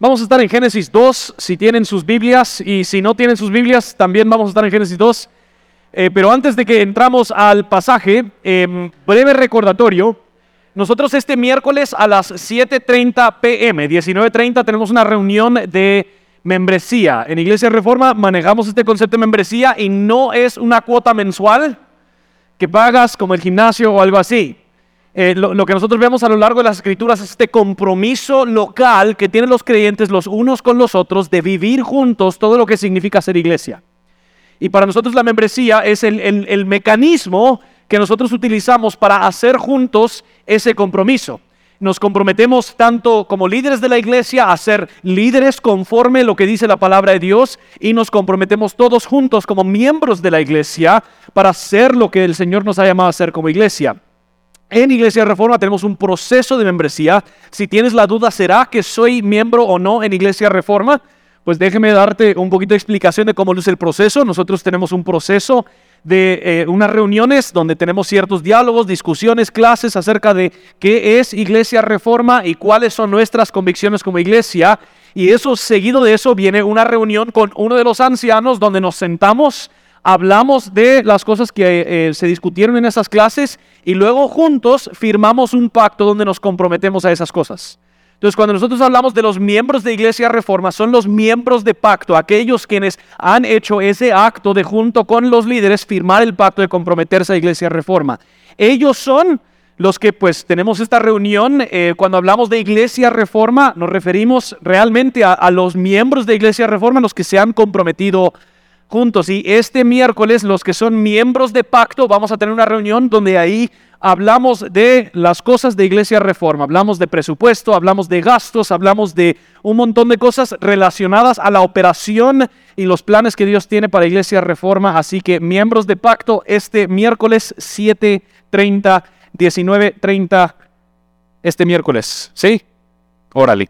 Vamos a estar en Génesis 2, si tienen sus Biblias, y si no tienen sus Biblias, también vamos a estar en Génesis 2. Eh, pero antes de que entramos al pasaje, em, breve recordatorio. Nosotros este miércoles a las 7.30 pm, 19.30, tenemos una reunión de membresía. En Iglesia Reforma manejamos este concepto de membresía y no es una cuota mensual que pagas como el gimnasio o algo así. Eh, lo, que nosotros vemos a lo largo de las escrituras es este compromiso local que tienen los creyentes los unos con los otros de vivir juntos todo lo que significa ser iglesia. Y para nosotros la membresía es el, el mecanismo que nosotros utilizamos para hacer juntos ese compromiso. Nos comprometemos tanto como líderes de la iglesia a ser líderes conforme lo que dice la palabra de Dios y nos comprometemos todos juntos como miembros de la iglesia para hacer lo que el Señor nos ha llamado a hacer como iglesia. En Iglesia Reforma tenemos un proceso de membresía. Si tienes la duda, ¿será que soy miembro o no en Iglesia Reforma? Pues déjeme darte un poquito de explicación de cómo luce el proceso. Nosotros tenemos un proceso de eh, unas reuniones donde tenemos ciertos diálogos, discusiones, clases acerca de qué es Iglesia Reforma y cuáles son nuestras convicciones como iglesia. Y eso, seguido de eso, viene una reunión con uno de los ancianos donde nos sentamos hablamos de las cosas que eh, se discutieron en esas clases y luego juntos firmamos un pacto donde nos comprometemos a esas cosas. Entonces, cuando nosotros hablamos de los miembros de Iglesia Reforma, son los miembros de pacto, aquellos quienes han hecho ese acto de junto con los líderes firmar el pacto de comprometerse a Iglesia Reforma. Ellos son los que pues tenemos esta reunión, eh, cuando hablamos de Iglesia Reforma, nos referimos realmente a, a, los miembros de Iglesia Reforma, los que se han comprometido juntos. Y este miércoles los que son miembros de pacto vamos a tener una reunión donde ahí hablamos de las cosas de Iglesia Reforma, hablamos de presupuesto, hablamos de gastos, hablamos de un montón de cosas relacionadas a la operación y los planes que Dios tiene para Iglesia Reforma. Así que miembros de pacto este miércoles 7.30, 19.30, este miércoles. ¿Sí? Órale.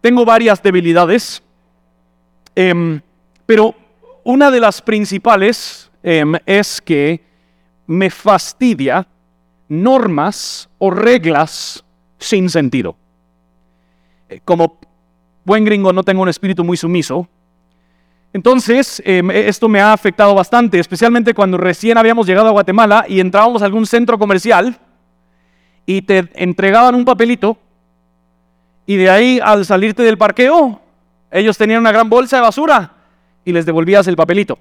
Tengo varias debilidades. Eh, pero una de las principales em, es que me fastidia normas o reglas sin sentido. Eh, como buen gringo no tengo un espíritu muy sumiso, entonces, em, esto me ha afectado bastante, especialmente cuando recién habíamos llegado a Guatemala y entrábamos a algún centro comercial y te entregaban un papelito y de ahí al salirte del parqueo, ellos tenían una gran bolsa de basura y les devolvías el papelito.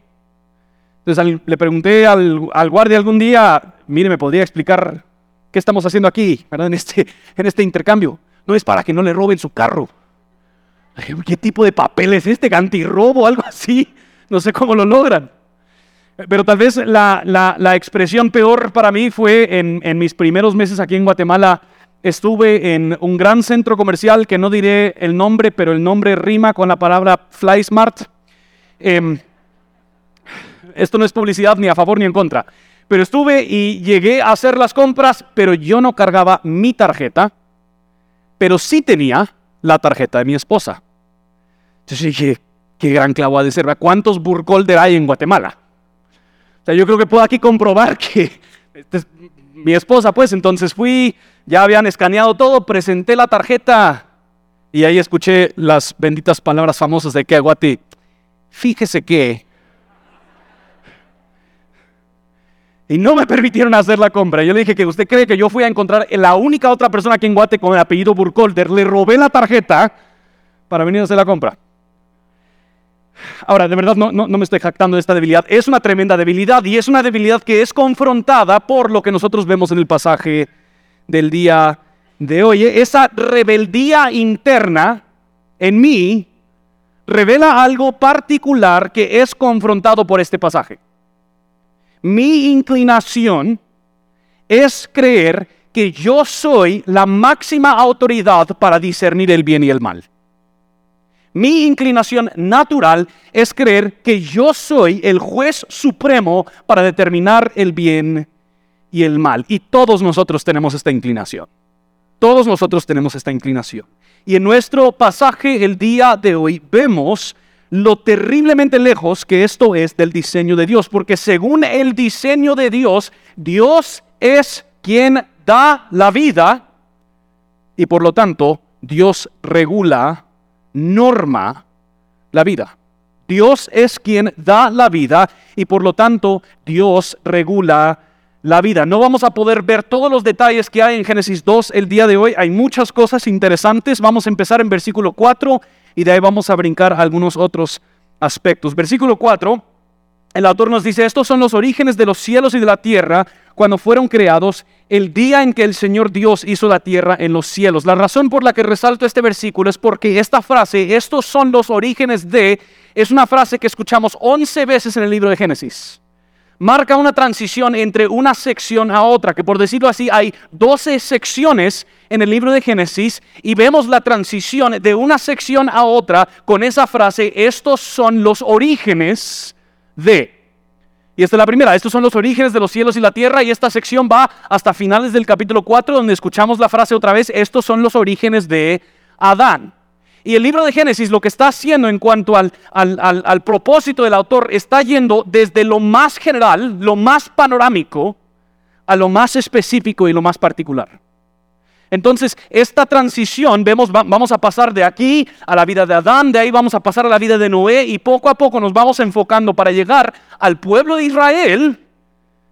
Entonces le pregunté al, guardia algún día, mire, ¿me podría explicar qué estamos haciendo aquí, ¿verdad? En, este, en este intercambio? No es para que no le roben su carro. ¿Qué tipo de papel es este? ¿Antirrobo? Algo así. No sé cómo lo logran. Pero tal vez la, la, expresión peor para mí fue en, en, mis primeros meses aquí en Guatemala. Estuve en un gran centro comercial que no diré el nombre, pero el nombre rima con la palabra FlySmart. Em, esto no es publicidad ni a favor ni en contra, pero estuve y llegué a hacer las compras, pero yo no cargaba mi tarjeta, pero sí tenía la tarjeta de mi esposa. Entonces dije, qué gran clavo de ser, ¿cuántos burkholder hay en Guatemala? O sea, yo creo que puedo aquí comprobar que este mi esposa, pues entonces fui, ya habían escaneado todo, presenté la tarjeta y ahí escuché las benditas palabras famosas de que Aguati, Fíjese que... Y no me permitieron hacer la compra. Yo le dije que usted cree que yo fui a encontrar la única otra persona aquí en Guate con el apellido Burkholder. Le robé la tarjeta para venir a hacer la compra. Ahora, de verdad no, no, me estoy jactando de esta debilidad. Es una tremenda debilidad y es una debilidad que es confrontada por lo que nosotros vemos en el pasaje del día de hoy. Esa rebeldía interna en mí revela algo particular que es confrontado por este pasaje. Mi inclinación es creer que yo soy la máxima autoridad para discernir el bien y el mal. Mi inclinación natural es creer que yo soy el juez supremo para determinar el bien y el mal. Y todos nosotros tenemos esta inclinación. Todos nosotros tenemos esta inclinación. Y en nuestro pasaje el día de hoy vemos lo terriblemente lejos que esto es del diseño de Dios, porque según el diseño de Dios, Dios es quien da la vida y por lo tanto Dios regula, norma la vida. Dios es quien da la vida y por lo tanto Dios regula la vida. No vamos a poder ver todos los detalles que hay en Génesis 2 el día de hoy. Hay muchas cosas interesantes. Vamos a empezar en versículo 4 y de ahí vamos a brincar algunos otros aspectos. Versículo 4, el autor nos dice, estos son los orígenes de los cielos y de la tierra cuando fueron creados el día en que el Señor Dios hizo la tierra en los cielos. La razón por la que resalto este versículo es porque esta frase, estos son los orígenes de, es una frase que escuchamos 11 veces en el libro de Génesis marca una transición entre una sección a otra, que por decirlo así hay 12 secciones en el libro de Génesis y vemos la transición de una sección a otra con esa frase, estos son los orígenes de. Y esta es la primera, estos son los orígenes de los cielos y la tierra y esta sección va hasta finales del capítulo 4 donde escuchamos la frase otra vez, estos son los orígenes de Adán. Y el libro de Génesis lo que está haciendo en cuanto al, al, propósito del autor está yendo desde lo más general, lo más panorámico, a lo más específico y lo más particular. Entonces, esta transición, vemos, vamos a pasar de aquí a la vida de Adán, de ahí vamos a pasar a la vida de Noé y poco a poco nos vamos enfocando para llegar al pueblo de Israel,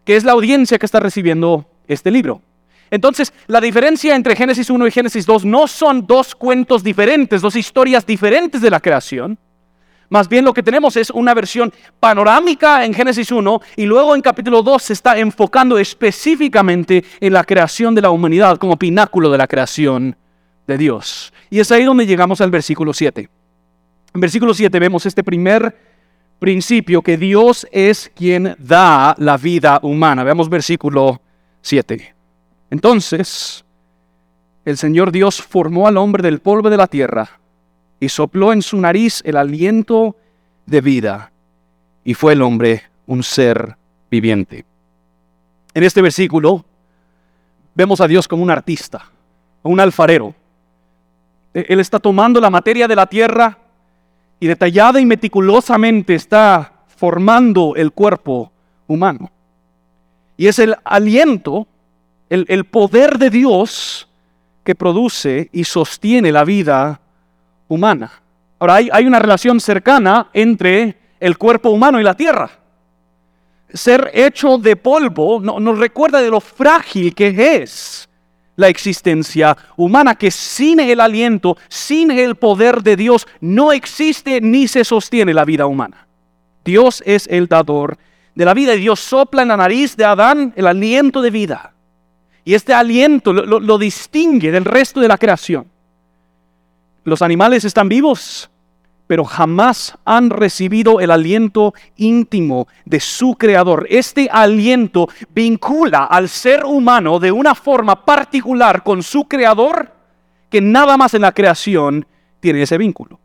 que es la audiencia que está recibiendo este libro. Entonces, la diferencia entre Génesis 1 y Génesis 2 no son dos cuentos diferentes, dos historias diferentes de la creación. Más bien lo que tenemos es una versión panorámica en Génesis 1 y luego en capítulo 2 se está enfocando específicamente en la creación de la humanidad como pináculo de la creación de Dios. Y es ahí donde llegamos al versículo 7. En versículo 7 vemos este primer principio que Dios es quien da la vida humana. Veamos versículo 7. Entonces, el Señor Dios formó al hombre del polvo de la tierra y sopló en su nariz el aliento de vida, y fue el hombre un ser viviente. En este versículo vemos a Dios como un artista, un alfarero. E-, él está tomando la materia de la tierra y detallada y meticulosamente está formando el cuerpo humano. Y es el aliento el, poder de Dios que produce y sostiene la vida humana. Ahora, hay, una relación cercana entre el cuerpo humano y la tierra. Ser hecho de polvo nos recuerda de lo frágil que es la existencia humana, que sin el aliento, sin el poder de Dios, no existe ni se sostiene la vida humana. Dios es el dador de la vida y Dios sopla en la nariz de Adán el aliento de vida. Y este aliento lo, distingue del resto de la creación. Los animales están vivos, pero jamás han recibido el aliento íntimo de su creador. Este aliento vincula al ser humano de una forma particular con su creador que nada más en la creación tiene ese vínculo.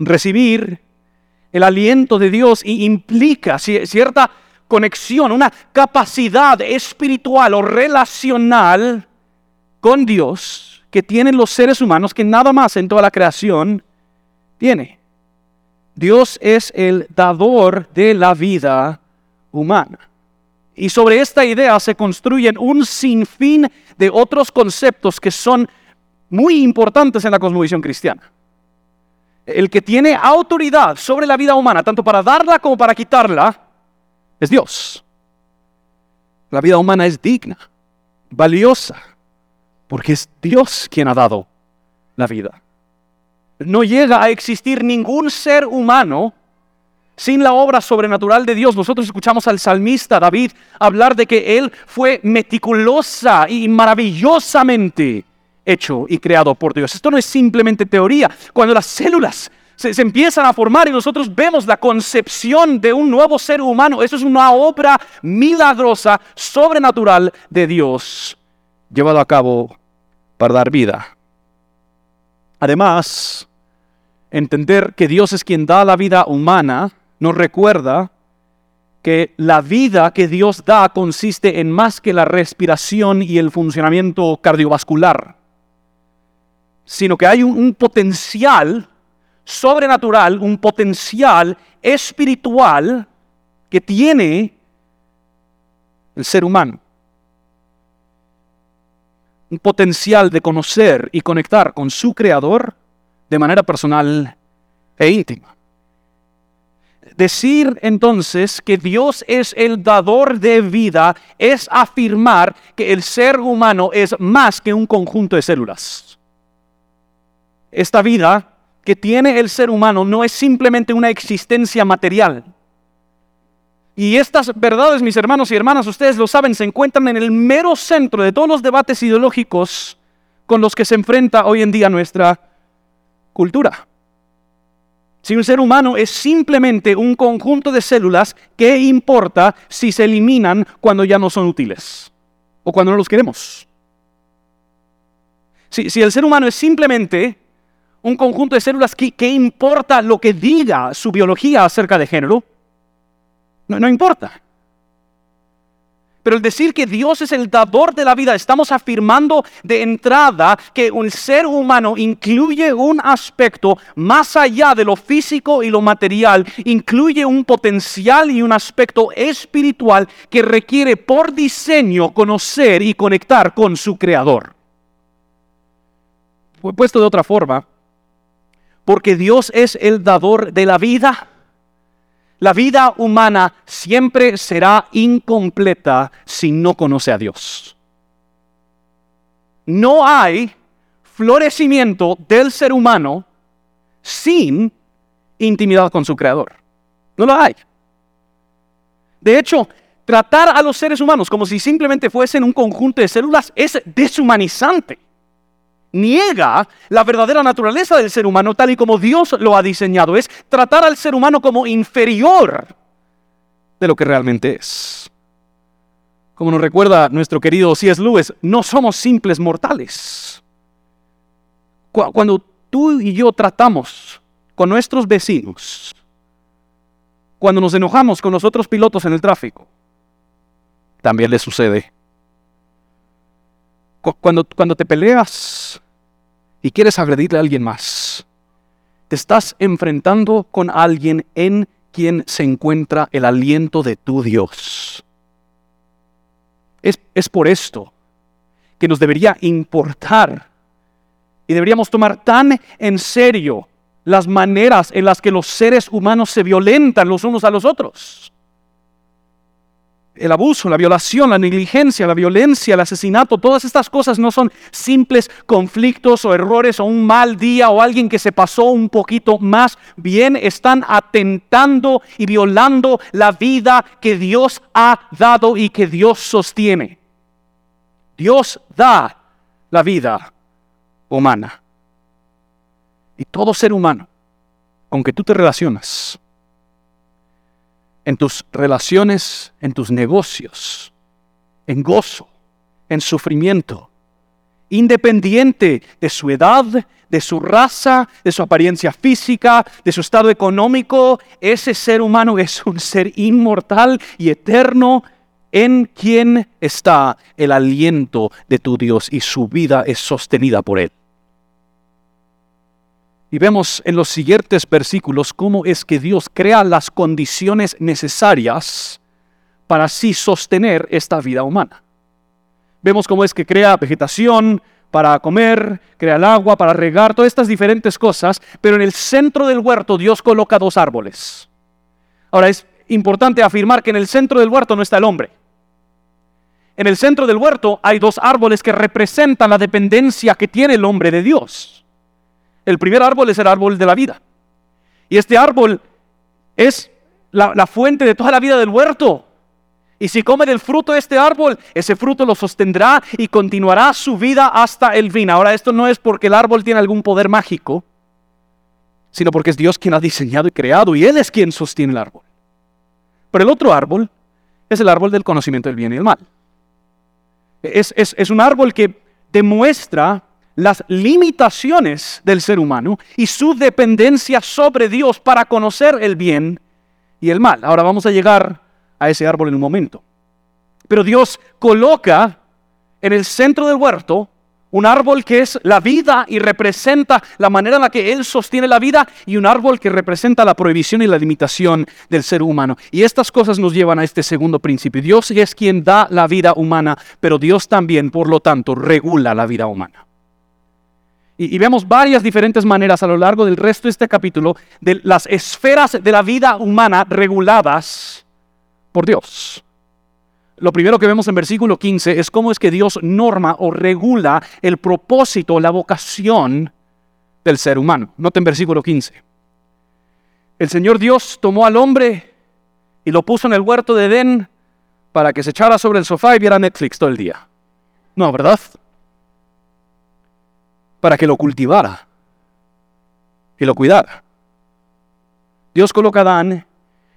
Recibir el aliento de Dios implica cierta conexión, una capacidad espiritual o relacional con Dios que tienen los seres humanos que nada más en toda la creación tiene. Dios es el dador de la vida humana. Y sobre esta idea se construyen un sinfín de otros conceptos que son muy importantes en la cosmovisión cristiana. El que tiene autoridad sobre la vida humana, tanto para darla como para quitarla, es Dios. La vida humana es digna, valiosa, porque es Dios quien ha dado la vida. No llega a existir ningún ser humano sin la obra sobrenatural de Dios. Nosotros escuchamos al salmista David hablar de que él fue meticulosa y maravillosamente hecho y creado por Dios. Esto no es simplemente teoría. Cuando las células se, empiezan a formar y nosotros vemos la concepción de un nuevo ser humano. Eso es una obra milagrosa, sobrenatural de Dios, llevado a cabo para dar vida. Además, entender que Dios es quien da la vida humana nos recuerda que la vida que Dios da consiste en más que la respiración y el funcionamiento cardiovascular, sino que hay un potencial sobrenatural, un potencial espiritual que tiene el ser humano. un potencial de conocer y conectar con su creador de manera personal e íntima. Decir entonces que Dios es el dador de vida es afirmar que el ser humano es más que un conjunto de células. Esta vida que tiene el ser humano no es simplemente una existencia material. Y estas verdades, mis hermanos y hermanas, ustedes lo saben, se encuentran en el mero centro de todos los debates ideológicos con los que se enfrenta hoy en día nuestra cultura. Si un ser humano es simplemente un conjunto de células, ¿qué importa si se eliminan cuando ya no son útiles? O cuando no los queremos. Si, si el ser humano es simplemente un conjunto de células, ¿qué, ¿qué, importa lo que diga su biología acerca de género? No, no importa. Pero el decir que Dios es el dador de la vida, estamos afirmando de entrada que un ser humano incluye un aspecto más allá de lo físico y lo material, incluye un potencial y un aspecto espiritual que requiere por diseño conocer y conectar con su creador. Puesto de otra forma, porque Dios es el dador de la vida, la vida humana siempre será incompleta si no conoce a Dios. No hay florecimiento del ser humano sin intimidad con su creador. No lo hay. De hecho, tratar a los seres humanos como si simplemente fuesen un conjunto de células es deshumanizante niega la verdadera naturaleza del ser humano tal y como Dios lo ha diseñado. Es tratar al ser humano como inferior de lo que realmente es. Como nos recuerda nuestro querido C.S. Lewis, no somos simples mortales. Cuando tú y yo tratamos con nuestros vecinos, cuando nos enojamos con los otros pilotos en el tráfico, también le sucede cuando, cuando te peleas y quieres agredirle a alguien más, te estás enfrentando con alguien en quien se encuentra el aliento de tu Dios. Es, es por esto que nos debería importar y deberíamos tomar tan en serio las maneras en las que los seres humanos se violentan los unos a los otros el abuso, la violación, la negligencia, la violencia, el asesinato, todas estas cosas no son simples conflictos o errores o un mal día o alguien que se pasó un poquito más bien, están atentando y violando la vida que Dios ha dado y que Dios sostiene. Dios da la vida humana. Y todo ser humano, con que tú te relacionas, en tus relaciones, en tus negocios, en gozo, en sufrimiento, independiente de su edad, de su raza, de su apariencia física, de su estado económico, ese ser humano es un ser inmortal y eterno en quien está el aliento de tu Dios y su vida es sostenida por él. Y vemos en los siguientes versículos cómo es que Dios crea las condiciones necesarias para así sostener esta vida humana. Vemos cómo es que crea vegetación para comer, crea el agua para regar, todas estas diferentes cosas, pero en el centro del huerto Dios coloca dos árboles. Ahora es importante afirmar que en el centro del huerto no está el hombre. En el centro del huerto hay dos árboles que representan la dependencia que tiene el hombre de Dios. El primer árbol es el árbol de la vida. Y este árbol es la, fuente de toda la vida del huerto. Y si come del fruto de este árbol, ese fruto lo sostendrá y continuará su vida hasta el fin. Ahora, esto no es porque el árbol tiene algún poder mágico, sino porque es Dios quien ha diseñado y creado y Él es quien sostiene el árbol. Pero el otro árbol es el árbol del conocimiento del bien y el mal. Es, es un árbol que demuestra las limitaciones del ser humano y su dependencia sobre Dios para conocer el bien y el mal. Ahora vamos a llegar a ese árbol en un momento. Pero Dios coloca en el centro del huerto Un árbol que es la vida y representa la manera en la que Él sostiene la vida y un árbol que representa la prohibición y la limitación del ser humano. Y estas cosas nos llevan a este segundo principio. Dios es quien da la vida humana, pero Dios también, por lo tanto, regula la vida humana. Y, vemos varias diferentes maneras a lo largo del resto de este capítulo de las esferas de la vida humana reguladas por Dios. Lo primero que vemos en versículo 15 es cómo es que Dios norma o regula el propósito, la vocación del ser humano. Noten versículo 15. El Señor Dios tomó al hombre y lo puso en el huerto de Edén para que se echara sobre el sofá y viera Netflix todo el día. No, ¿verdad? Para que lo cultivara y lo cuidara. Dios coloca a Adán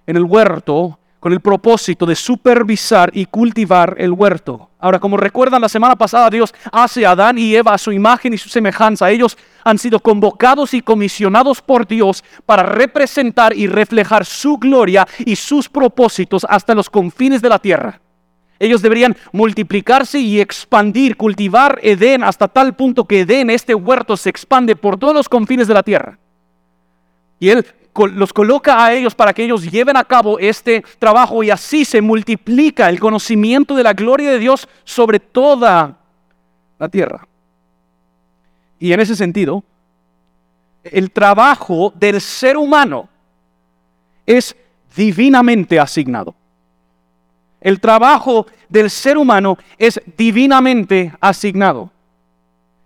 en el huerto con el propósito de supervisar y cultivar el huerto. Ahora, como recuerdan, la semana pasada Dios hace a Adán y Eva a su imagen y su semejanza. Ellos han sido convocados y comisionados por Dios para representar y reflejar su gloria y sus propósitos hasta los confines de la tierra. Ellos deberían multiplicarse y expandir, cultivar Edén hasta tal punto que Edén, este huerto, se expande por todos los confines de la tierra. Y Él los coloca a ellos para que ellos lleven a cabo este trabajo y así se multiplica el conocimiento de la gloria de Dios sobre toda la tierra. Y en ese sentido, el trabajo del ser humano es divinamente asignado. El trabajo del ser humano es divinamente asignado.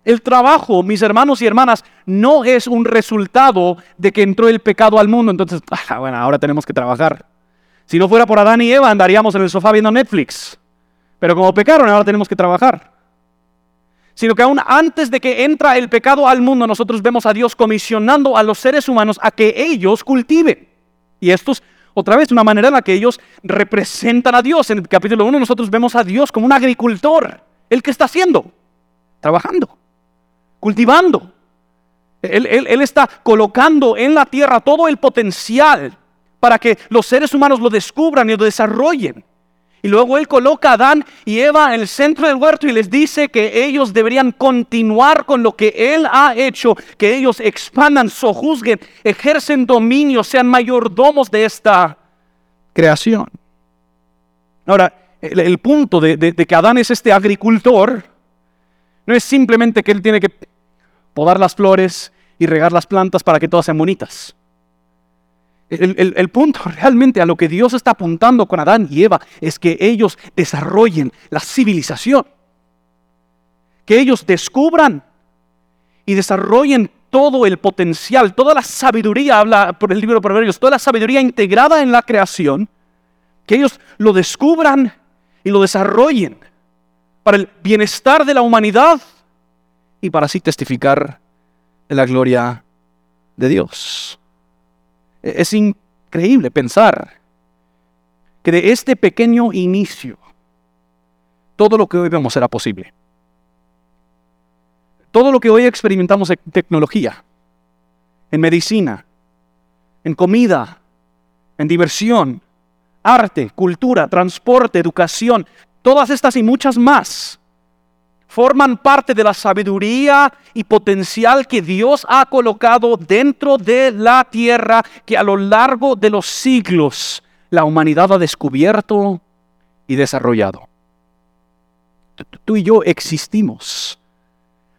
El trabajo, mis hermanos y hermanas, no es un resultado de que entró el pecado al mundo. Entonces, ah, bueno, ahora tenemos que trabajar. Si no fuera por Adán y Eva, andaríamos en el sofá viendo Netflix. Pero como pecaron, ahora tenemos que trabajar. Sino que aún antes de que entra el pecado al mundo, nosotros vemos a Dios comisionando a los seres humanos a que ellos cultiven. Y esto es otra vez una manera en la que ellos representan a Dios. En el capítulo 1 nosotros vemos a Dios como un agricultor. ¿El que está haciendo? Trabajando cultivando. Él, está colocando en la tierra todo el potencial para que los seres humanos lo descubran y lo desarrollen. Y luego Él coloca a Adán y Eva en el centro del huerto y les dice que ellos deberían continuar con lo que Él ha hecho, que ellos expandan, sojuzguen, ejercen dominio, sean mayordomos de esta creación. Ahora, el, punto de, de que Adán es este agricultor no es simplemente que él tiene que podar las flores y regar las plantas para que todas sean bonitas. El, punto realmente a lo que Dios está apuntando con Adán y Eva es que ellos desarrollen la civilización. Que ellos descubran y desarrollen todo el potencial, toda la sabiduría, habla por el libro de Proverbios, toda la sabiduría integrada en la creación, que ellos lo descubran y lo desarrollen para el bienestar de la humanidad y para así testificar de la gloria de Dios. E-, es increíble pensar que de este pequeño inicio todo lo que hoy vemos será posible. Todo lo que hoy experimentamos en tecnología, en medicina, en comida, en diversión, arte, cultura, transporte, educación, Todas estas y muchas más forman parte de la sabiduría y potencial que Dios ha colocado dentro de la tierra que a lo largo de los siglos la humanidad ha descubierto y desarrollado. Tú y yo existimos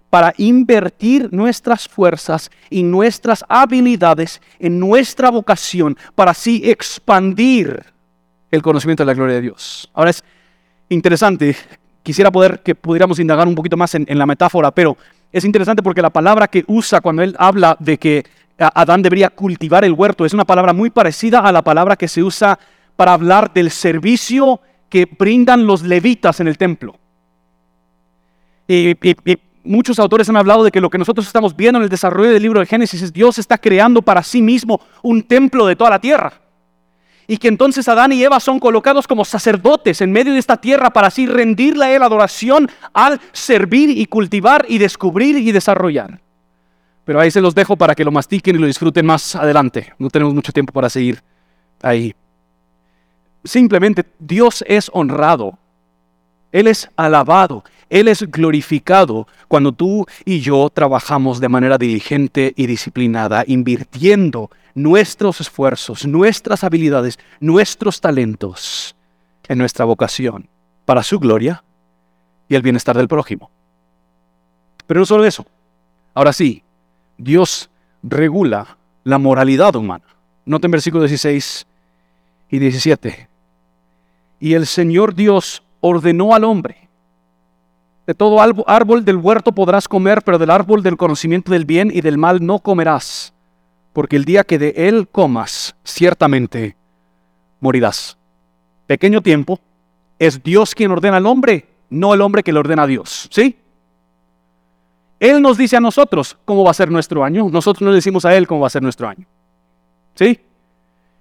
para invertir nuestras fuerzas y nuestras habilidades en nuestra vocación para así expandir el conocimiento de la gloria de Dios. Ahora es interesante. Quisiera poder que pudiéramos indagar un poquito más en, la metáfora, pero es interesante porque la palabra que usa cuando él habla de que Adán debería cultivar el huerto es una palabra muy parecida a la palabra que se usa para hablar del servicio que brindan los levitas en el templo. y, muchos autores han hablado de que lo que nosotros estamos viendo en el desarrollo del libro de Génesis es Dios está creando para sí mismo un templo de toda la tierra y que entonces Adán y Eva son colocados como sacerdotes en medio de esta tierra para así rendirle a Él adoración al servir y cultivar y descubrir y desarrollar. Pero ahí se los dejo para que lo mastiquen y lo disfruten más adelante. No tenemos mucho tiempo para seguir ahí. Simplemente Dios es honrado. Él es alabado. Él es glorificado cuando tú y yo trabajamos de manera diligente y disciplinada, invirtiendo nuestros esfuerzos, nuestras habilidades, nuestros talentos en nuestra vocación para su gloria y el bienestar del prójimo. Pero no solo eso. Ahora sí, Dios regula la moralidad humana. Noten versículos 16 y 17. Y el Señor Dios ordenó al hombre, de todo árbol del huerto podrás comer, pero del árbol del conocimiento del bien y del mal no comerás, porque el día que de él comas, ciertamente morirás. Pequeño tiempo, es Dios quien ordena al hombre, no el hombre que le ordena a Dios. ¿Sí? Él nos dice a nosotros cómo va a ser nuestro año, nosotros no le decimos a Él cómo va a ser nuestro año. ¿Sí?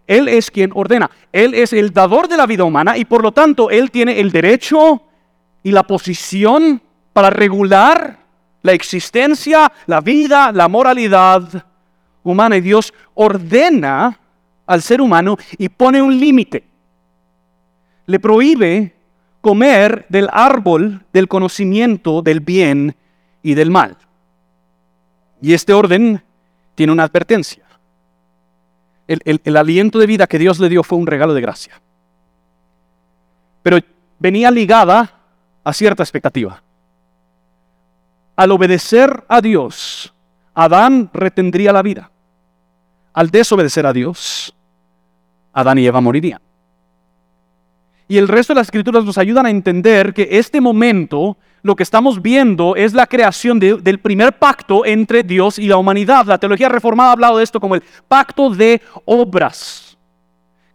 Él es quien ordena. Él es el dador de la vida humana y por lo tanto Él tiene el derecho y la posición para regular la existencia, la vida, la moralidad humana. Y Dios ordena al ser humano y pone un límite. Le prohíbe comer del árbol del conocimiento del bien y del mal. Y este orden tiene una advertencia el, aliento de vida que Dios le dio fue un regalo de gracia. Pero venía ligada a cierta expectativa. Al obedecer a Dios, Adán retendría la vida. Al desobedecer a Dios, Adán y Eva morirían. Y el resto de las escrituras nos ayudan a entender que este momento lo que estamos viendo es la creación del primer pacto entre Dios y la humanidad. La teología reformada ha hablado de esto como el pacto de obras.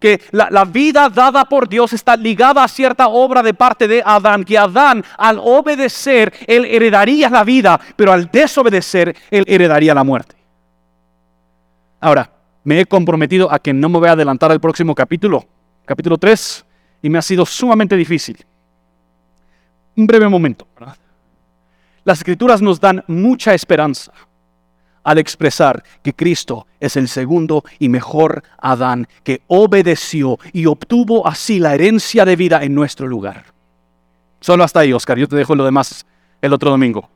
Que la, vida dada por Dios está ligada a cierta obra de parte de Adán, que Adán al obedecer, él heredaría la vida, pero al desobedecer, él heredaría la muerte. Ahora, me he comprometido a que no me voy a adelantar al próximo capítulo, capítulo 3, y me ha sido sumamente difícil un breve momento. Las escrituras nos dan mucha esperanza al expresar que Cristo es el segundo y mejor Adán que obedeció y obtuvo así la herencia de vida en nuestro lugar. Solo hasta ahí, Oscar. Yo te dejo lo demás el otro domingo.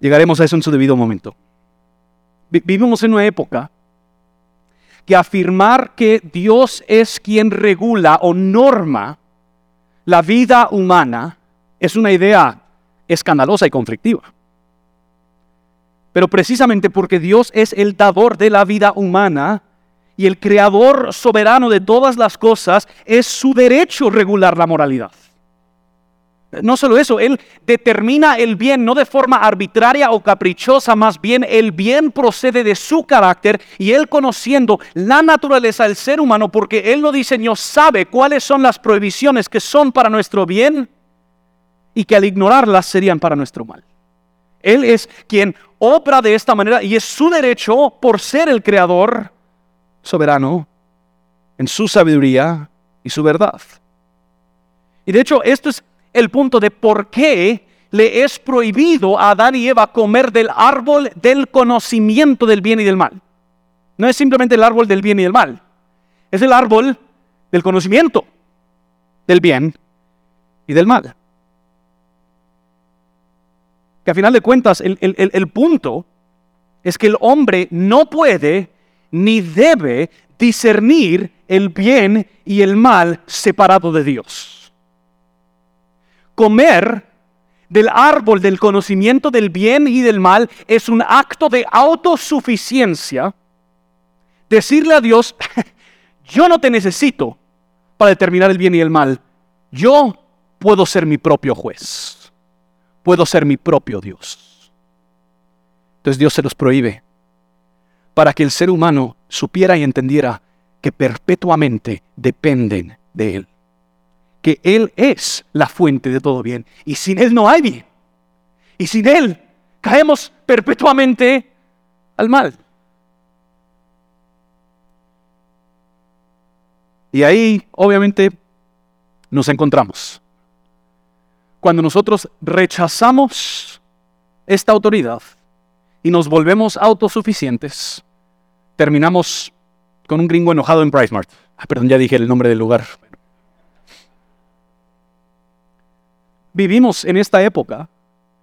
Llegaremos a eso en su debido momento. Vivimos en una época que afirmar que Dios es quien regula o norma la vida humana es una idea escandalosa y conflictiva. Pero precisamente porque Dios es el dador de la vida humana y el creador soberano de todas las cosas, es su derecho regular la moralidad. No solo eso, Él determina el bien no de forma arbitraria o caprichosa, más bien el bien procede de su carácter y Él conociendo la naturaleza del ser humano, porque Él lo diseñó, sabe cuáles son las prohibiciones que son para nuestro bien y que al ignorarlas serían para nuestro mal. Él es quien obra de esta manera y es su derecho por ser el creador soberano en su sabiduría y su verdad. Y de hecho, esto es el punto de por qué le es prohibido a Adán y Eva comer del árbol del conocimiento del bien y del mal. No es simplemente el árbol del bien y del mal, es el árbol del conocimiento del bien y del mal. Que a final de cuentas el, el punto es que el hombre no puede ni debe discernir el bien y el mal separado de Dios comer del árbol del conocimiento del bien y del mal es un acto de autosuficiencia. Decirle a Dios, yo no te necesito para determinar el bien y el mal. Yo puedo ser mi propio juez. Puedo ser mi propio Dios. Entonces Dios se los prohíbe para que el ser humano supiera y entendiera que perpetuamente dependen de Él que Él es la fuente de todo bien. Y sin Él no hay bien. Y sin Él caemos perpetuamente al mal. Y ahí, obviamente, nos encontramos. Cuando nosotros rechazamos esta autoridad y nos volvemos autosuficientes, terminamos con un gringo enojado en PriceMart. Ah, perdón, ya dije el nombre del lugar. vivimos en esta época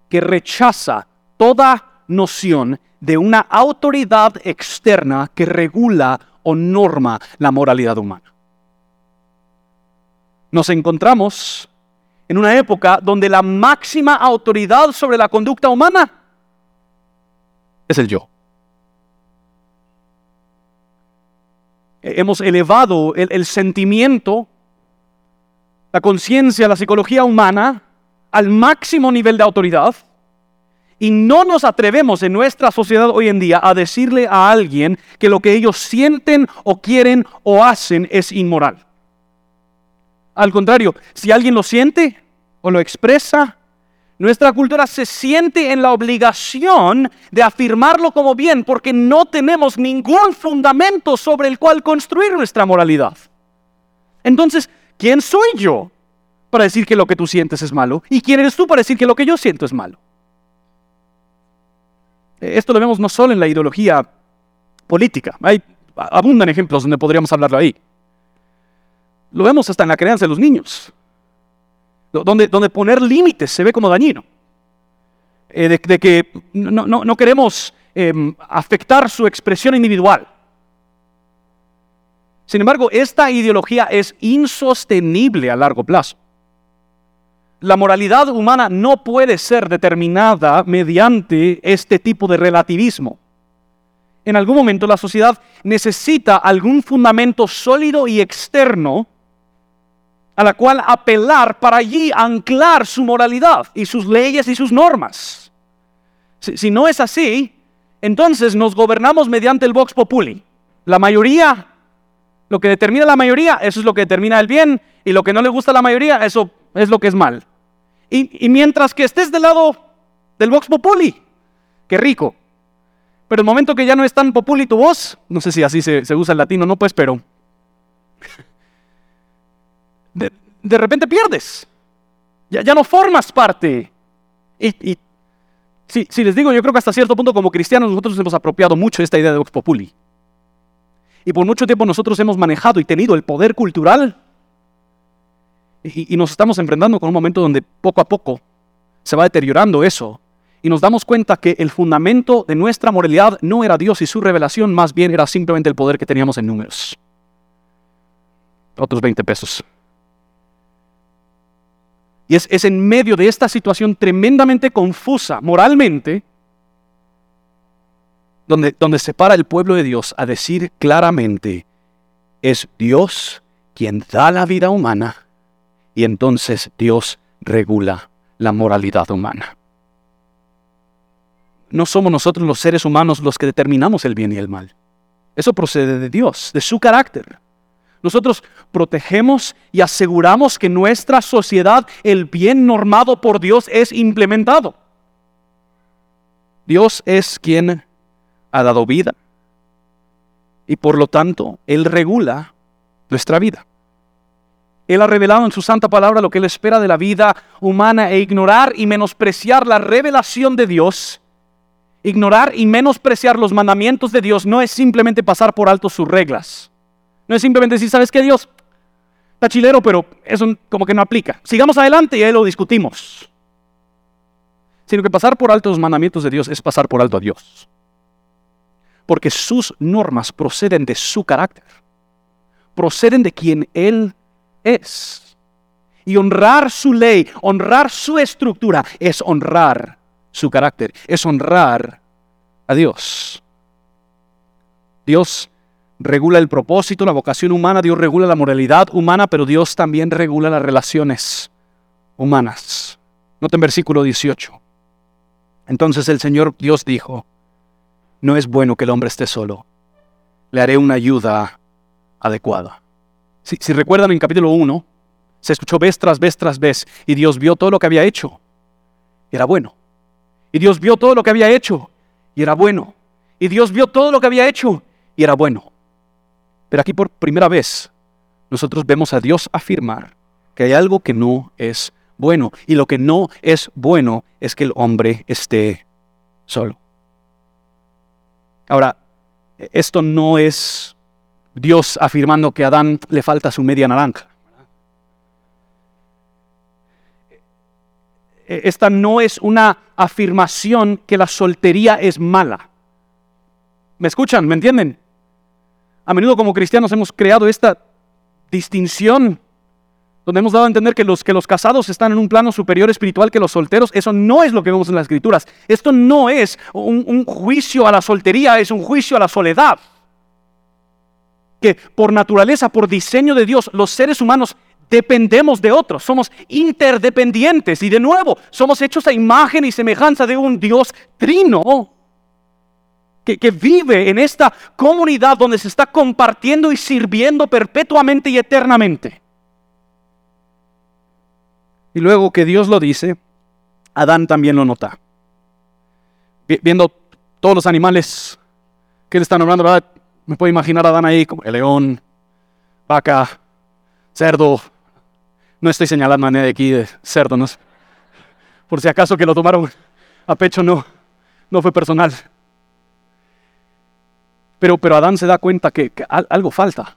que rechaza toda noción de una autoridad externa que regula o norma la moralidad humana. Nos encontramos en una época donde la máxima autoridad sobre la conducta humana es el yo. Hemos elevado el, sentimiento, la conciencia, la psicología humana al máximo nivel de autoridad y no nos atrevemos en nuestra sociedad hoy en día a decirle a alguien que lo que ellos sienten o quieren o hacen es inmoral. Al contrario, si alguien lo siente o lo expresa, nuestra cultura se siente en la obligación de afirmarlo como bien porque no tenemos ningún fundamento sobre el cual construir nuestra moralidad. Entonces, ¿quién soy yo para decir que lo que tú sientes es malo? ¿Y quién eres tú para decir que lo que yo siento es malo? Esto lo vemos no solo en la ideología política, hay abundan ejemplos donde podríamos hablarlo ahí. Lo vemos hasta en la crianza de los niños, donde, poner límites se ve como dañino. Eh, de, que no, queremos em, afectar su expresión individual. Sin embargo, esta ideología es insostenible a largo plazo. La moralidad humana no puede ser determinada mediante este tipo de relativismo. En algún momento la sociedad necesita algún fundamento sólido y externo a la cual apelar para allí anclar su moralidad y sus leyes y sus normas. Si, no es así, entonces nos gobernamos mediante el vox populi. La mayoría, lo que determina la mayoría, eso es lo que determina el bien, y lo que no le gusta a la mayoría, eso es lo que es mal. Y, mientras que estés del lado del vox populi, qué rico. Pero el momento que ya no es tan populi tu voz, no sé si así se, se usa el latino, no pues, pero de, repente pierdes. Ya, no formas parte. Y, si, les digo, yo creo que hasta cierto punto como cristianos nosotros hemos apropiado mucho esta idea de Vox Populi. Y por mucho tiempo nosotros hemos manejado y tenido el poder cultural. Y, y nos estamos enfrentando con un momento donde poco a poco se va deteriorando eso. Y nos damos cuenta que el fundamento de nuestra moralidad no era Dios y su revelación, más bien era simplemente el poder que teníamos en números. Otros 20 pesos. Y es, en medio de esta situación tremendamente confusa moralmente, donde, donde se para el pueblo de Dios a decir claramente, es Dios quien da la vida humana y entonces Dios regula la moralidad humana. No somos nosotros los seres humanos los que determinamos el bien y el mal. Eso procede de Dios, de su carácter. Nosotros protegemos y aseguramos que nuestra sociedad, el bien normado por Dios, es implementado. Dios es quien ha dado vida y por lo tanto Él regula nuestra vida. Él ha revelado en su santa palabra lo que Él espera de la vida humana e ignorar y menospreciar la revelación de Dios, ignorar y menospreciar los mandamientos de Dios no es simplemente pasar por alto sus reglas. No es simplemente decir, ¿sabes qué Dios? Está chilero, pero eso como que no aplica. Sigamos adelante y ahí lo discutimos. Sino que pasar por alto los mandamientos de Dios es pasar por alto a Dios. Porque sus normas proceden de su carácter. Proceden de quien Él es. Y honrar su ley, honrar su estructura, es honrar su carácter, es honrar a Dios. Dios regula el propósito, la vocación humana, Dios regula la moralidad humana, pero Dios también regula las relaciones humanas. Noten versículo 18. Entonces el Señor Dios dijo, no es bueno que el hombre esté solo, le haré una ayuda adecuada. Si, recuerdan en capítulo 1, se escuchó vez tras vez tras vez y Dios vio todo lo que había hecho y era bueno. Y Dios vio todo lo que había hecho y era bueno. Y Dios vio todo lo que había hecho y era bueno. Pero aquí por primera vez nosotros vemos a Dios afirmar que hay algo que no es bueno. Y lo que no es bueno es que el hombre esté solo. Ahora, esto no es Dios afirmando que a Adán le falta su media naranja. eh, esta no es una afirmación que la soltería es mala. ¿Me escuchan? ¿Me entienden? A menudo como cristianos hemos creado esta distinción donde hemos dado a entender que los, que los casados están en un plano superior espiritual que los solteros. Eso no es lo que vemos en las escrituras. Esto no es un, un juicio a la soltería, es un juicio a la soledad. Que por naturaleza, por diseño de Dios, los seres humanos dependemos de otros, somos interdependientes y de nuevo somos hechos a imagen y semejanza de un Dios trino que, vive en esta comunidad donde se está compartiendo y sirviendo perpetuamente y eternamente. Y luego que Dios lo dice, Adán también lo nota. Viendo todos los animales que le están nombrando. Me puedo imaginar a Adán ahí como el león, vaca, cerdo. No estoy señalando a nadie aquí de cerdo, ¿no? Por si acaso que lo tomaron a pecho, no, no fue personal. Pero, pero Adán se da cuenta que, que algo falta.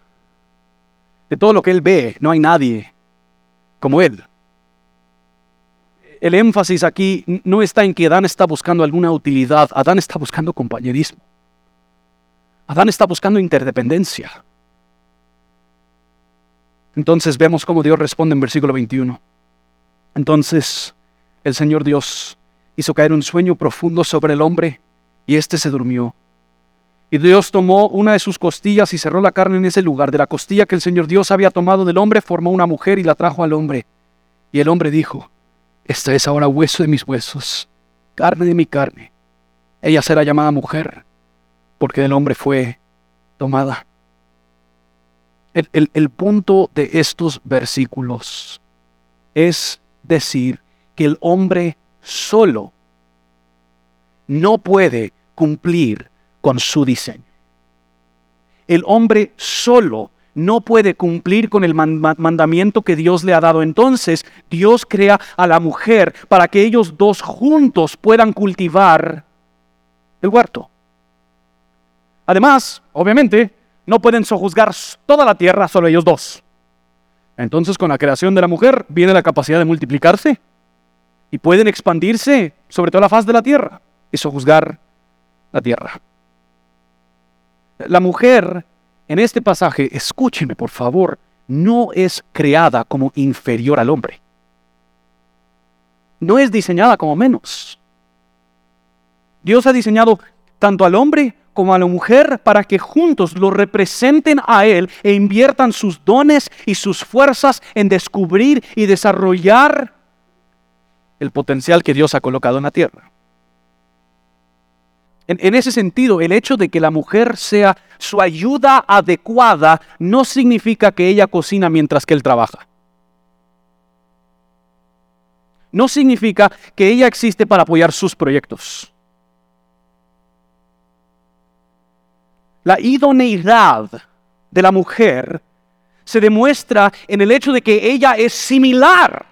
De todo lo que él ve, no hay nadie como él el énfasis aquí no está en que Adán está buscando alguna utilidad, Adán está buscando compañerismo. Adán está buscando interdependencia. Entonces vemos cómo Dios responde en versículo 21. Entonces el Señor Dios hizo caer un sueño profundo sobre el hombre y éste se durmió. Y Dios tomó una de sus costillas y cerró la carne en ese lugar. De la costilla que el Señor Dios había tomado del hombre, formó una mujer y la trajo al hombre. Y el hombre dijo, esta es ahora hueso de mis huesos, carne de mi carne. Ella será llamada mujer, porque del hombre fue tomada. El, el, punto de estos versículos es decir que el hombre solo no puede cumplir con su diseño. El hombre solo no puede cumplir con el mandamiento que Dios le ha dado. Entonces Dios crea a la mujer para que ellos dos juntos puedan cultivar el huerto. Además, obviamente, no pueden sojuzgar toda la tierra solo ellos dos. Entonces con la creación de la mujer viene la capacidad de multiplicarse y pueden expandirse sobre toda la faz de la tierra y sojuzgar la tierra. La mujer en este pasaje, escúchenme por favor, no es creada como inferior al hombre. No es diseñada como menos. Dios ha diseñado tanto al hombre como a la mujer para que juntos lo representen a Él e inviertan sus dones y sus fuerzas en descubrir y desarrollar el potencial que Dios ha colocado en la tierra. En, ese sentido, el hecho de que la mujer sea su ayuda adecuada no significa que ella cocina mientras que él trabaja. No significa que ella existe para apoyar sus proyectos. La idoneidad de la mujer se demuestra en el hecho de que ella es similar.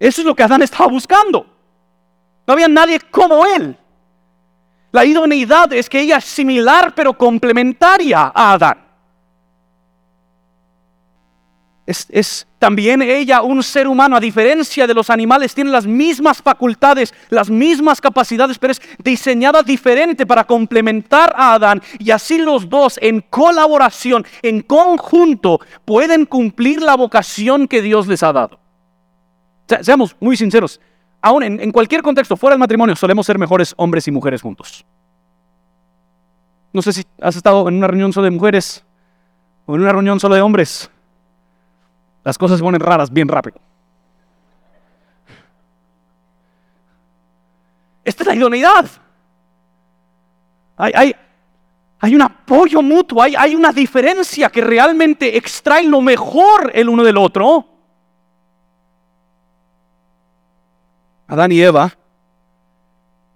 Eso es lo que Adán estaba buscando. No había nadie como él. La idoneidad es que ella es similar pero complementaria a Adán. Es, también ella un ser humano, a diferencia de los animales, tiene las mismas facultades, las mismas capacidades, pero es diseñada diferente para complementar a Adán. Y así los dos, en colaboración, en conjunto, pueden cumplir la vocación que Dios les ha dado. seamos muy sinceros, aún en, cualquier contexto, fuera del matrimonio, solemos ser mejores hombres y mujeres juntos. No sé si has estado en una reunión solo de mujeres o en una reunión solo de hombres. Las cosas se ponen raras bien rápido. Esta es la idoneidad. Hay, un apoyo mutuo, hay una diferencia que realmente extrae lo mejor el uno del otro. Adán y Eva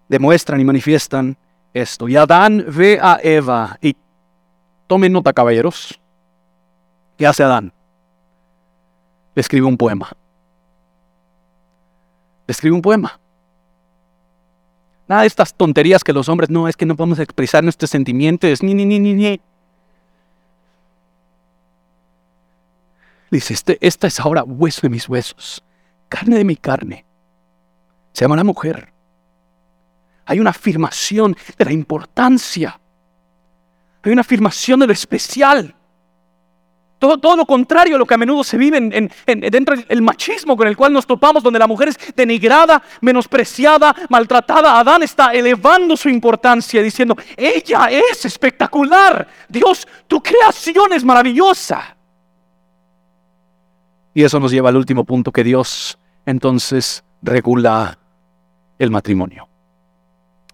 demuestran y manifiestan esto. Y Adán ve a Eva y tomen nota, caballeros. ¿Qué hace Adán? Le escribe un poema. Le escribe un poema. Nada de estas tonterías que los hombres no es que no podemos expresar nuestros sentimientos, ni, ni, ni, ni, ni. Dice, este, esta es ahora hueso de mis huesos, carne de mi carne. Se llama la mujer. Hay una afirmación de la importancia. Hay una afirmación de lo especial. Todo, todo, lo contrario a lo que a menudo se vive en, dentro del machismo con el cual nos topamos, donde la mujer es denigrada, menospreciada, maltratada. Adán está elevando su importancia diciendo, ella es espectacular. Dios, tu creación es maravillosa. Y eso nos lleva al último punto que Dios entonces regula el matrimonio.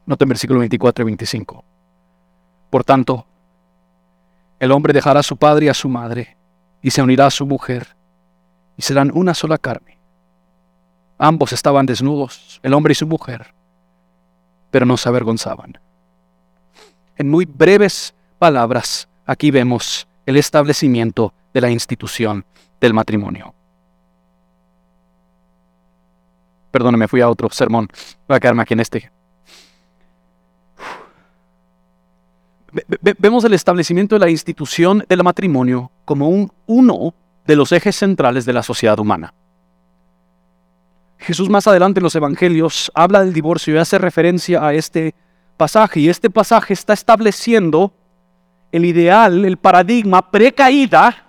Noten versículo 24 y 25. Por tanto, el hombre dejará a su padre y a su madre y se unirá a su mujer y serán una sola carne. Ambos estaban desnudos, el hombre y su mujer, pero no se avergonzaban. En muy breves palabras, aquí vemos el establecimiento de la institución del matrimonio. Perdóname, fui a otro sermón. Voy a quedarme aquí en este. Vemos el establecimiento de la institución del matrimonio como un, uno de los ejes centrales de la sociedad humana. Jesús más adelante en los evangelios habla del divorcio y hace referencia a este pasaje. Y este pasaje está estableciendo el ideal, el paradigma precaída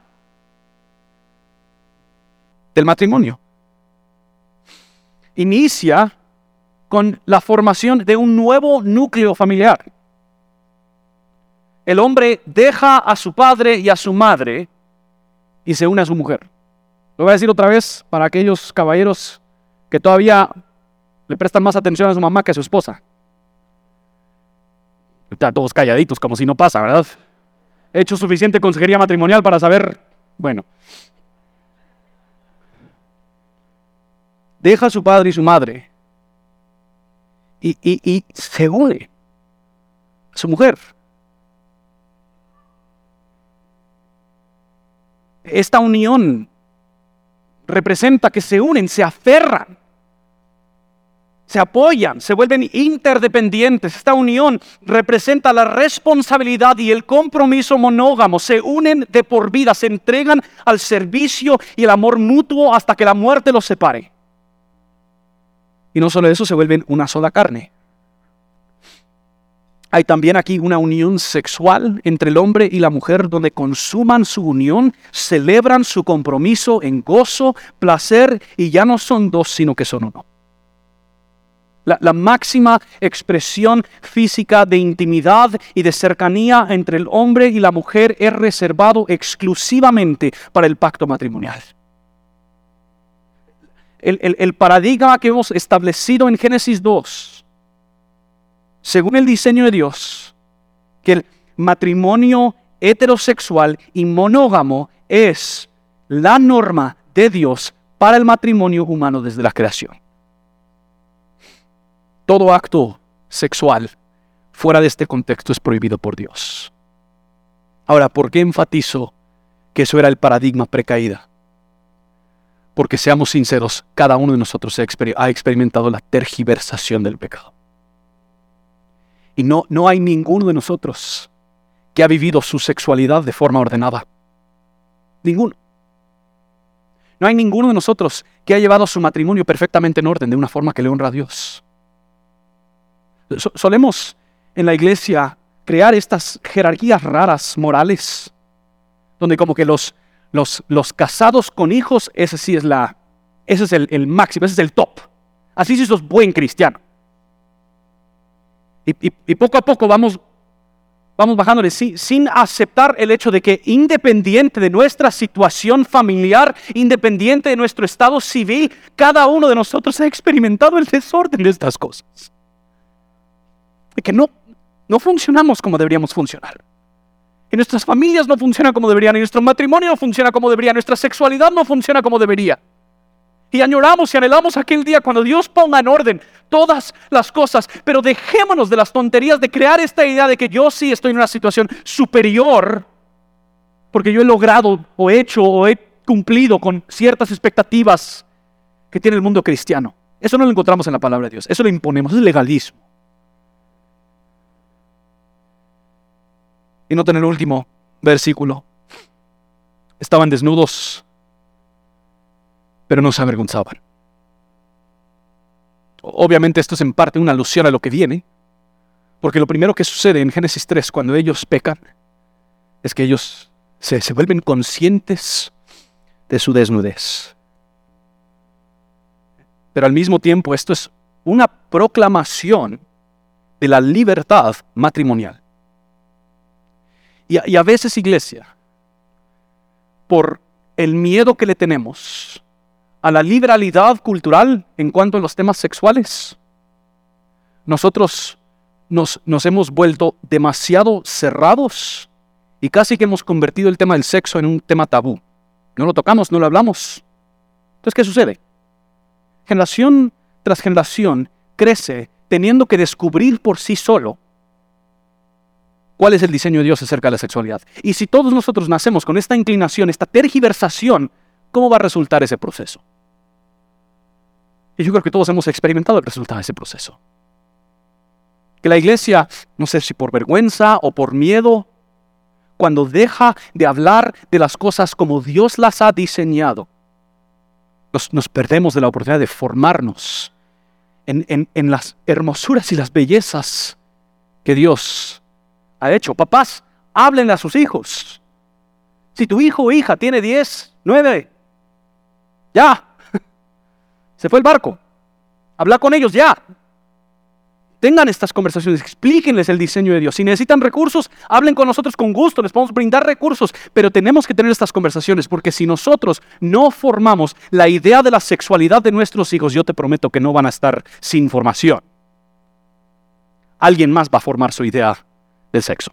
del matrimonio. Inicia con la formación de un nuevo núcleo familiar. El hombre deja a su padre y a su madre y se une a su mujer. Lo voy a decir otra vez para aquellos caballeros que todavía le prestan más atención a su mamá que a su esposa. Están todos calladitos, como si no pasa, ¿verdad? He hecho suficiente consejería matrimonial para saber, bueno, deja a su padre y su madre y, se une a su mujer. Esta unión representa que se unen, se aferran, se apoyan, se vuelven interdependientes. Esta unión representa la responsabilidad y el compromiso monógamo. Se unen de por vida, se entregan al servicio y el amor mutuo hasta que la muerte los separe. Y no solo eso, se vuelven una sola carne. Hay también aquí una unión sexual entre el hombre y la mujer donde consuman su unión, celebran su compromiso en gozo, placer y ya no son dos, sino que son uno. La, la, máxima expresión física de intimidad y de cercanía entre el hombre y la mujer es reservado exclusivamente para el pacto matrimonial el, paradigma que hemos establecido en Génesis 2, según el diseño de Dios, que el matrimonio heterosexual y monógamo es la norma de Dios para el matrimonio humano desde la creación. Todo acto sexual fuera de este contexto es prohibido por Dios. Ahora, ¿por qué enfatizo que eso era el paradigma precaída? Porque seamos sinceros, cada uno de nosotros ha experimentado la tergiversación del pecado. Y no, no hay ninguno de nosotros que ha vivido su sexualidad de forma ordenada. Ninguno. No hay ninguno de nosotros que ha llevado su matrimonio perfectamente en orden, de una forma que le honra a Dios. solemos en la iglesia crear estas jerarquías raras morales, donde como que los, los, casados con hijos, ese sí es la, ese es el, máximo, ese es el top. Así sí sos buen cristiano. Y, poco a poco vamos, vamos bajándole sin aceptar el hecho de que independiente de nuestra situación familiar, independiente de nuestro estado civil, cada uno de nosotros ha experimentado el desorden de estas cosas. Y que no, no funcionamos como deberíamos funcionar. Y nuestras familias no funcionan como deberían, y nuestro matrimonio no funciona como debería, nuestra sexualidad no funciona como debería. Y añoramos y anhelamos aquel día cuando Dios ponga en orden todas las cosas, pero dejémonos de las tonterías de crear esta idea de que yo sí estoy en una situación superior, porque yo he logrado o he hecho o he cumplido con ciertas expectativas que tiene el mundo cristiano. Eso no lo encontramos en la palabra de Dios, eso lo imponemos, es legalismo. Y noten el último versículo. Estaban desnudos, pero no se avergonzaban. Obviamente esto es en parte una alusión a lo que viene, porque lo primero que sucede en Génesis 3 cuando ellos pecan es que ellos se, se vuelven conscientes de su desnudez. Pero al mismo tiempo esto es una proclamación de la libertad matrimonial. Y, a veces, iglesia, por el miedo que le tenemos a la liberalidad cultural en cuanto a los temas sexuales, nosotros nos, nos hemos vuelto demasiado cerrados y casi que hemos convertido el tema del sexo en un tema tabú. No lo tocamos, no lo hablamos. Entonces, ¿qué sucede? Generación tras generación crece teniendo que descubrir por sí solo cuál es el diseño de Dios acerca de la sexualidad. Y si todos nosotros nacemos con esta inclinación, esta tergiversación, ¿cómo va a resultar ese proceso? Y yo creo que todos hemos experimentado el resultado de ese proceso. Que la iglesia, no sé si por vergüenza o por miedo, cuando deja de hablar de las cosas como Dios las ha diseñado, nos, perdemos de la oportunidad de formarnos en, las hermosuras y las bellezas que Dios ha hecho. Papás, háblenle a sus hijos. Si tu hijo o hija tiene 10, 9, ya, se fue el barco. Habla con ellos ya. Tengan estas conversaciones, explíquenles el diseño de Dios. Si necesitan recursos, hablen con nosotros con gusto, les podemos brindar recursos, pero tenemos que tener estas conversaciones porque si nosotros no formamos la idea de la sexualidad de nuestros hijos, yo te prometo que no van a estar sin formación. Alguien más va a formar su idea del sexo.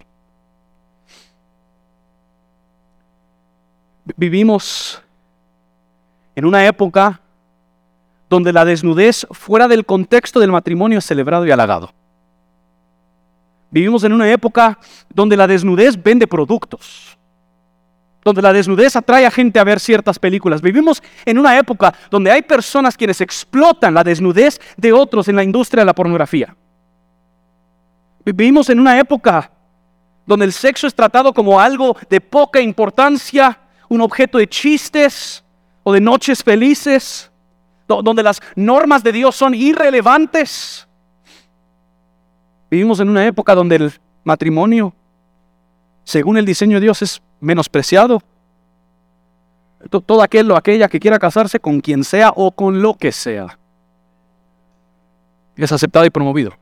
Vivimos en una época donde la desnudez fuera del contexto del matrimonio es celebrado y halagado. Vivimos en una época donde la desnudez vende productos, donde la desnudez atrae a gente a ver ciertas películas. Vivimos en una época donde hay personas quienes explotan la desnudez de otros en la industria de la pornografía. Vivimos en una época donde el sexo es tratado como algo de poca importancia, un objeto de chistes o de noches felices donde las normas de Dios son irrelevantes. Vivimos en una época donde el matrimonio, según el diseño de Dios, es menospreciado. Todo aquel o aquella que quiera casarse con quien sea o con lo que sea es aceptado y promovido.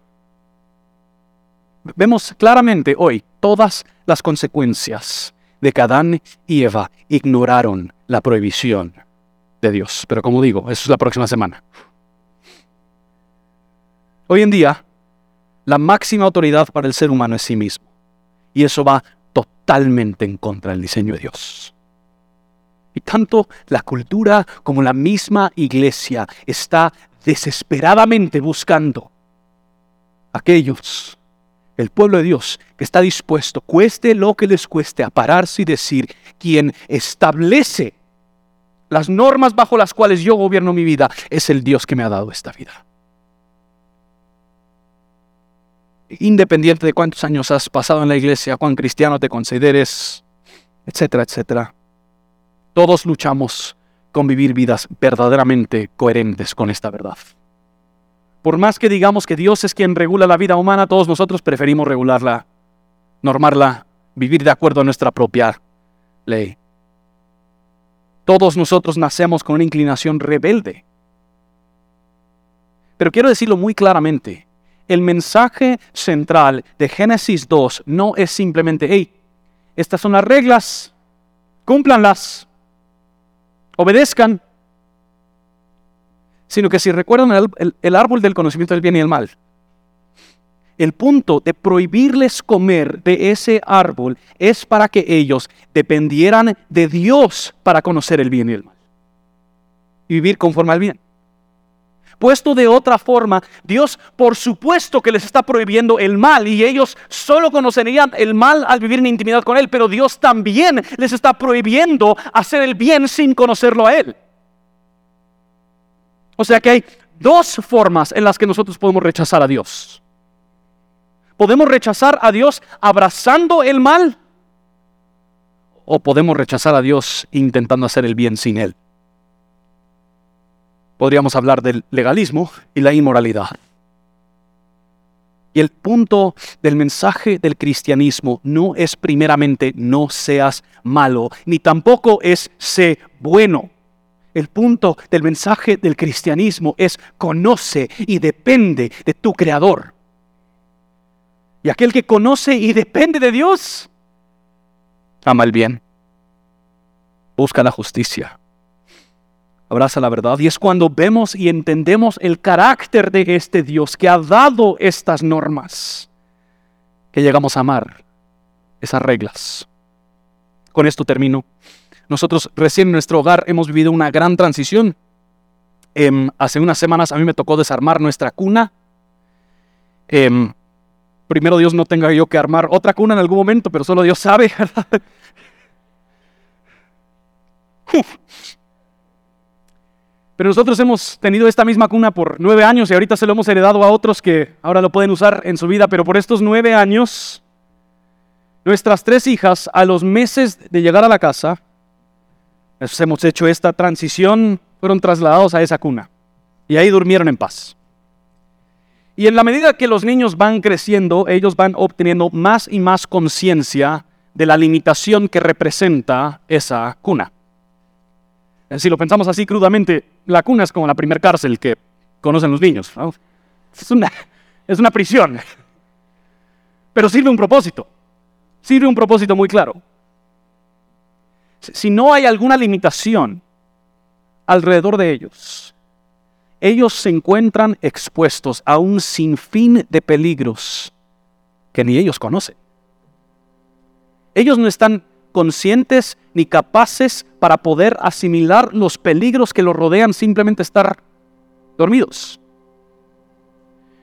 Vemos claramente hoy todas las consecuencias de que Adán y Eva ignoraron la prohibición de Dios. Pero como digo, eso es la próxima semana. Hoy en día, la máxima autoridad para el ser humano es sí mismo. Y eso va totalmente en contra del diseño de Dios. Y tanto la cultura como la misma iglesia está desesperadamente buscando aquellos, el pueblo de Dios, que está dispuesto, cueste lo que les cueste, a pararse y decir, quien establece las normas bajo las cuales yo gobierno mi vida, es el Dios que me ha dado esta vida. Independiente de cuántos años has pasado en la iglesia, cuán cristiano te consideres, etcétera, etcétera. Todos luchamos con vivir vidas verdaderamente coherentes con esta verdad. Por más que digamos que Dios es quien regula la vida humana, todos nosotros preferimos regularla, normarla, vivir de acuerdo a nuestra propia ley. Todos nosotros nacemos con una inclinación rebelde. Pero quiero decirlo muy claramente, el mensaje central de Génesis 2 no es simplemente, hey, estas son las reglas, cúmplanlas, obedezcan, sino que si recuerdan el, árbol del conocimiento del bien y el mal, el punto de prohibirles comer de ese árbol es para que ellos dependieran de Dios para conocer el bien y el mal. Y vivir conforme al bien. Puesto de otra forma, Dios por supuesto que les está prohibiendo el mal y ellos solo conocerían el mal al vivir en intimidad con Él, pero Dios también les está prohibiendo hacer el bien sin conocerlo a Él. O sea que hay dos formas en las que nosotros podemos rechazar a Dios. ¿Podemos rechazar a Dios abrazando el mal? ¿O podemos rechazar a Dios intentando hacer el bien sin Él? podríamos hablar del legalismo y la inmoralidad. Y el punto del mensaje del cristianismo no es primeramente no seas malo, ni tampoco es sé bueno. El punto del mensaje del cristianismo es conoce y depende de tu creador. Y aquel que conoce y depende de Dios, ama el bien, busca la justicia, abraza la verdad. Y es cuando vemos y entendemos el carácter de este Dios que ha dado estas normas, que llegamos a amar esas reglas. Con esto termino. Nosotros recién en nuestro hogar hemos vivido una gran transición. Em, hace unas semanas a mí me tocó desarmar nuestra cuna. Em, primero Dios no tenga yo que armar otra cuna en algún momento, pero solo Dios sabe. Pero nosotros hemos tenido esta misma cuna por nueve años y ahorita se lo hemos heredado a otros que ahora lo pueden usar en su vida, pero por estos nueve años, nuestras tres hijas, a los meses de llegar a la casa, hemos hecho esta transición, fueron trasladados a esa cuna y ahí durmieron en paz. Y en la medida que los niños van creciendo, ellos van obteniendo más y más conciencia de la limitación que representa esa cuna. Si lo pensamos así crudamente, la cuna es como la primer cárcel que conocen los niños. Es, una, es una prisión. Pero sirve un propósito. Sirve un propósito muy claro. Si no hay alguna limitación alrededor de ellos, ellos se encuentran expuestos a un sinfín de peligros que ni ellos conocen. Ellos no están conscientes ni capaces para poder asimilar los peligros que los rodean simplemente estar dormidos.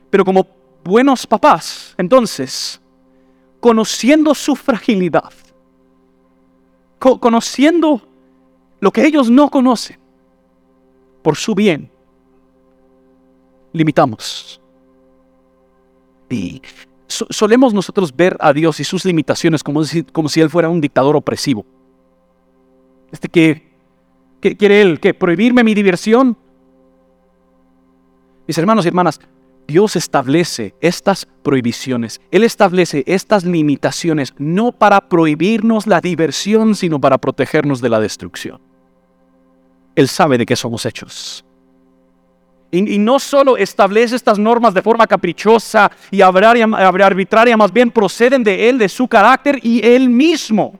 Pero como buenos papás, entonces, conociendo su fragilidad, conociendo lo que ellos no conocen, por su bien, limitamos. Y solemos nosotros ver a Dios y sus limitaciones como si, como si Él fuera un dictador opresivo. Este que, quiere Él, que prohibirme mi diversión. Mis hermanos y hermanas, Dios establece estas prohibiciones, Él establece estas limitaciones no para prohibirnos la diversión, sino para protegernos de la destrucción. Él sabe de qué somos hechos. Y, no solo establece estas normas de forma caprichosa y arbitraria, más bien proceden de Él, de su carácter y Él mismo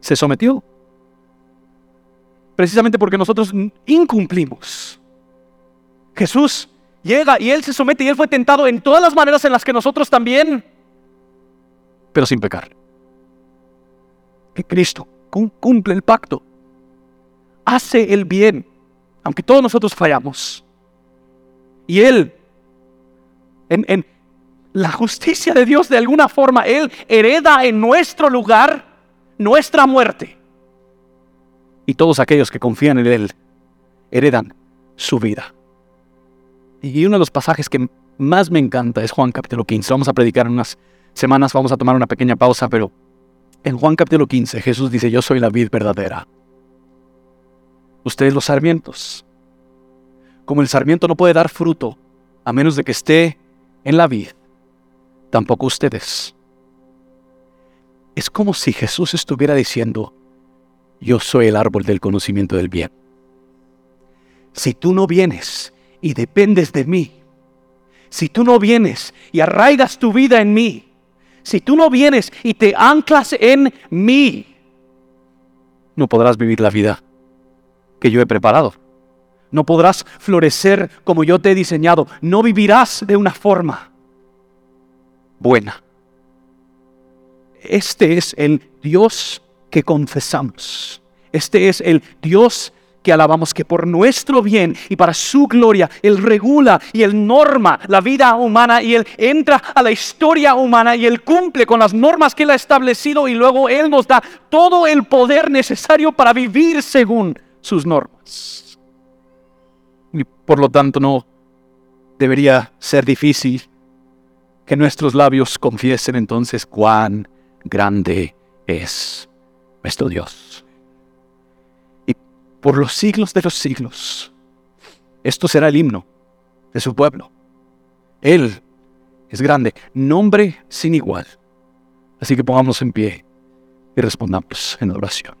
se sometió. Precisamente porque nosotros incumplimos. Jesús llega y Él se somete y Él fue tentado en todas las maneras en las que nosotros también, pero sin pecar. Que Cristo cumple el pacto, hace el bien, aunque todos nosotros fallamos. Y Él, en, la justicia de Dios de alguna forma, Él hereda en nuestro lugar nuestra muerte. Y todos aquellos que confían en Él heredan su vida. Y uno de los pasajes que más me encanta es Juan capítulo 15. Vamos a predicar en unas semanas, vamos a tomar una pequeña pausa, pero en Juan capítulo 15 Jesús dice, yo soy la vid verdadera. Ustedes los sarmientos. Como el sarmiento no puede dar fruto a menos de que esté en la vid, tampoco ustedes. Es como si Jesús estuviera diciendo, yo soy el árbol del conocimiento del bien. Si tú no vienes y dependes de mí, si tú no vienes y arraigas tu vida en mí, si tú no vienes y te anclas en mí, no podrás vivir la vida que yo he preparado no podrás florecer como yo te he diseñado, no vivirás de una forma buena. Este es el Dios que confesamos. Este es el Dios que alabamos, que por nuestro bien y para su gloria, Él regula y Él norma la vida humana y Él entra a la historia humana y Él cumple con las normas que Él ha establecido y luego Él nos da todo el poder necesario para vivir según sus normas. Y por lo tanto no debería ser difícil que nuestros labios confiesen entonces cuán grande es nuestro Dios. Por los siglos de los siglos, Esto será el himno de su pueblo. Él es grande, nombre sin igual. Así que pongámonos en pie y respondamos en oración.